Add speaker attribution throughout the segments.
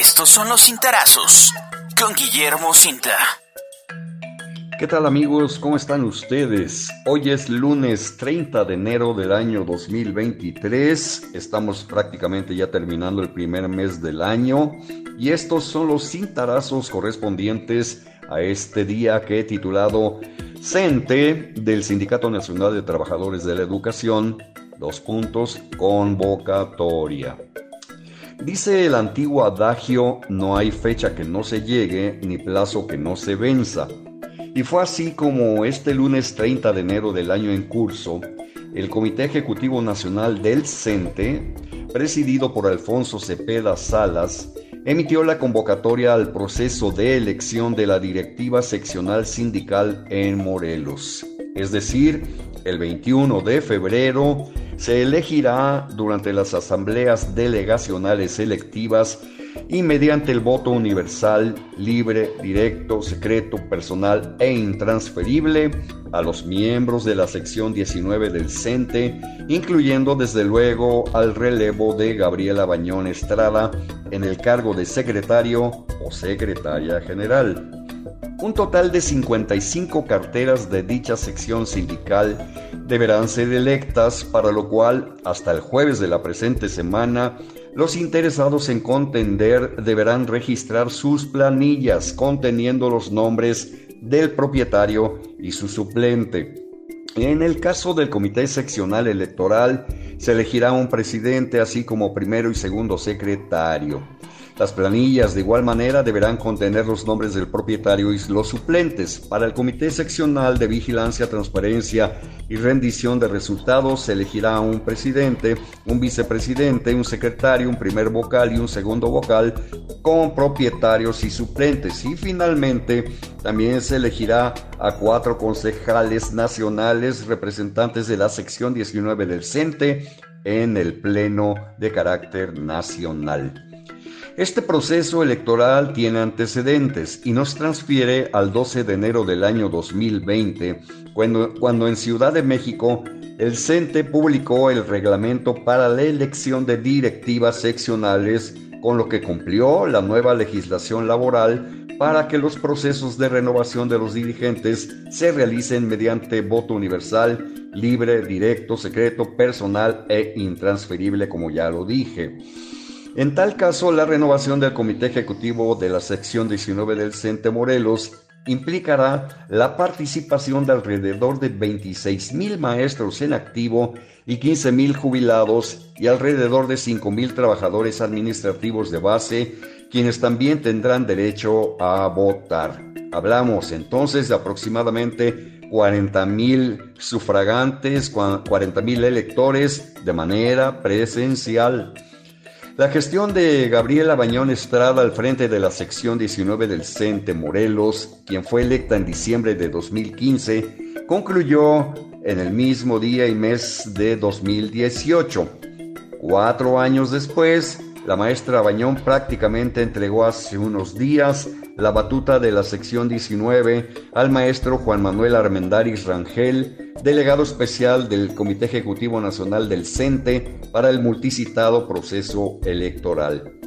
Speaker 1: Estos son los cintarazos con Guillermo Cinta.
Speaker 2: ¿Qué tal amigos? ¿Cómo están ustedes? Hoy es lunes 30 de enero del año 2023. Estamos prácticamente ya terminando el primer mes del año y estos son los cintarazos correspondientes a este día que he titulado CENTE del Sindicato Nacional de Trabajadores de la Educación, dos puntos, convocatoria. Dice el antiguo adagio, no hay fecha que no se llegue ni plazo que no se venza. Y fue así como este lunes 30 de enero del año en curso, el Comité Ejecutivo Nacional del CENTE, presidido por Alfonso Cepeda Salas, emitió la convocatoria al proceso de elección de la directiva seccional sindical en Morelos. Es decir, el 21 de febrero se elegirá durante las asambleas delegacionales selectivas y mediante el voto universal, libre, directo, secreto, personal e intransferible a los miembros de la sección 19 del CENTE, incluyendo desde luego al relevo de Gabriela Bañón Estrada en el cargo de secretario o secretaria general. Un total de 55 carteras de dicha sección sindical deberán ser electas, para lo cual, hasta el jueves de la presente semana, los interesados en contender deberán registrar sus planillas conteniendo los nombres del propietario y su suplente. En el caso del Comité Seccional Electoral, se elegirá un presidente así como primero y segundo secretario. Las planillas de igual manera deberán contener los nombres del propietario y los suplentes. Para el Comité Seccional de Vigilancia, Transparencia y Rendición de Resultados se elegirá un presidente, un vicepresidente, un secretario, un primer vocal y un segundo vocal con propietarios y suplentes. Y finalmente también se elegirá a cuatro concejales nacionales representantes de la sección 19 del CENTE en el Pleno de carácter nacional. Este proceso electoral tiene antecedentes y nos transfiere al 12 de enero del año 2020, cuando, cuando en Ciudad de México el CENTE publicó el reglamento para la elección de directivas seccionales, con lo que cumplió la nueva legislación laboral para que los procesos de renovación de los dirigentes se realicen mediante voto universal, libre, directo, secreto, personal e intransferible, como ya lo dije. En tal caso, la renovación del Comité Ejecutivo de la sección 19 del CENTE Morelos implicará la participación de alrededor de 26 mil maestros en activo y 15 mil jubilados y alrededor de 5 mil trabajadores administrativos de base, quienes también tendrán derecho a votar. Hablamos entonces de aproximadamente 40 mil sufragantes, 40 mil electores de manera presencial. La gestión de Gabriela Bañón Estrada al frente de la sección 19 del CENTE Morelos, quien fue electa en diciembre de 2015, concluyó en el mismo día y mes de 2018. Cuatro años después, la maestra Bañón prácticamente entregó hace unos días la batuta de la sección 19 al maestro Juan Manuel Armendáriz Rangel, delegado especial del Comité Ejecutivo Nacional del CENTE para el multicitado proceso electoral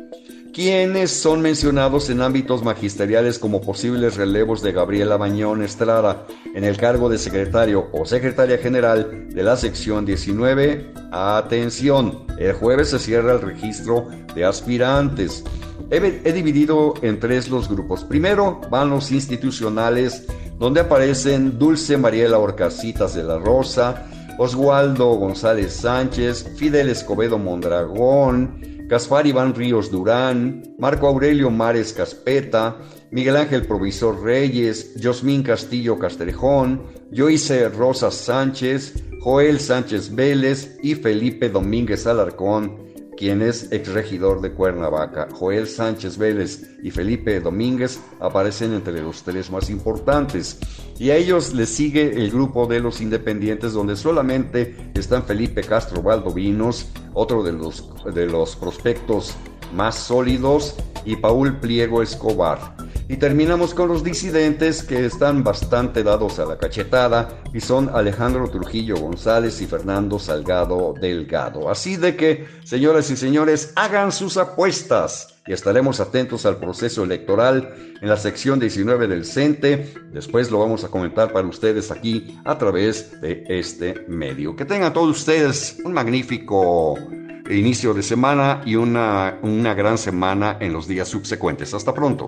Speaker 2: quienes son mencionados en ámbitos magisteriales como posibles relevos de Gabriela Bañón Estrada en el cargo de secretario o secretaria general de la sección 19. Atención, el jueves se cierra el registro de aspirantes. He, dividido en tres los grupos. Primero van los institucionales, donde aparecen Dulce Mariela Orcasitas de la Rosa, Oswaldo González Sánchez, Fidel Escobedo Mondragón, Gaspar Iván Ríos Durán, Marco Aurelio Mares Caspeta, Miguel Ángel Provisor Reyes, Josmín Castillo Castrejón, Joyce Rosas Sánchez, Joel Sánchez Vélez y Felipe Domínguez Alarcón quien es exregidor de Cuernavaca. Joel Sánchez Vélez y Felipe Domínguez aparecen entre los tres más importantes. Y a ellos les sigue el grupo de los independientes, donde solamente están Felipe Castro Valdovinos, otro de los, de los prospectos más sólidos, y Paul Pliego Escobar. Y terminamos con los disidentes que están bastante dados a la cachetada y son Alejandro Trujillo González y Fernando Salgado Delgado. Así de que, señoras y señores, hagan sus apuestas y estaremos atentos al proceso electoral en la sección 19 del CENTE. Después lo vamos a comentar para ustedes aquí a través de este medio. Que tengan todos ustedes un magnífico inicio de semana y una, una gran semana en los días subsecuentes. Hasta pronto.